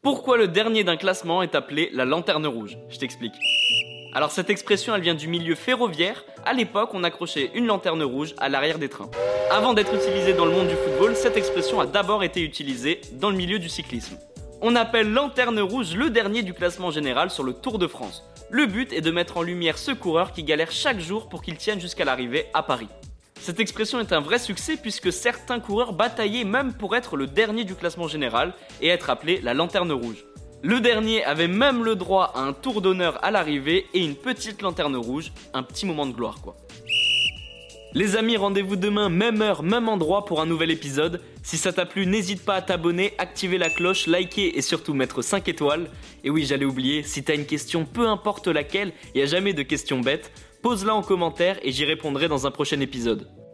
Pourquoi le dernier d'un classement est appelé la lanterne rouge? Je t'explique. Alors cette expression elle vient du milieu ferroviaire. À l'époque, on accrochait une lanterne rouge à l'arrière des trains. Avant d'être utilisée dans le monde du football, cette expression a d'abord été utilisée dans le milieu du cyclisme. On appelle lanterne rouge le dernier du classement général sur le Tour de France. Le but est de mettre en lumière ce coureur qui galère chaque jour pour qu'il tienne jusqu'à l'arrivée à Paris. Cette expression est un vrai succès puisque certains coureurs bataillaient même pour être le dernier du classement général et être appelé la lanterne rouge. Le dernier avait même le droit à un tour d'honneur à l'arrivée et une petite lanterne rouge, un petit moment de gloire quoi. Les amis, rendez-vous demain, même heure, même endroit pour un nouvel épisode. Si ça t'a plu, n'hésite pas à t'abonner, activer la cloche, liker et surtout mettre 5 étoiles. Et oui, j'allais oublier, si t'as une question, peu importe laquelle, il a jamais de questions bêtes, pose-la en commentaire et j'y répondrai dans un prochain épisode.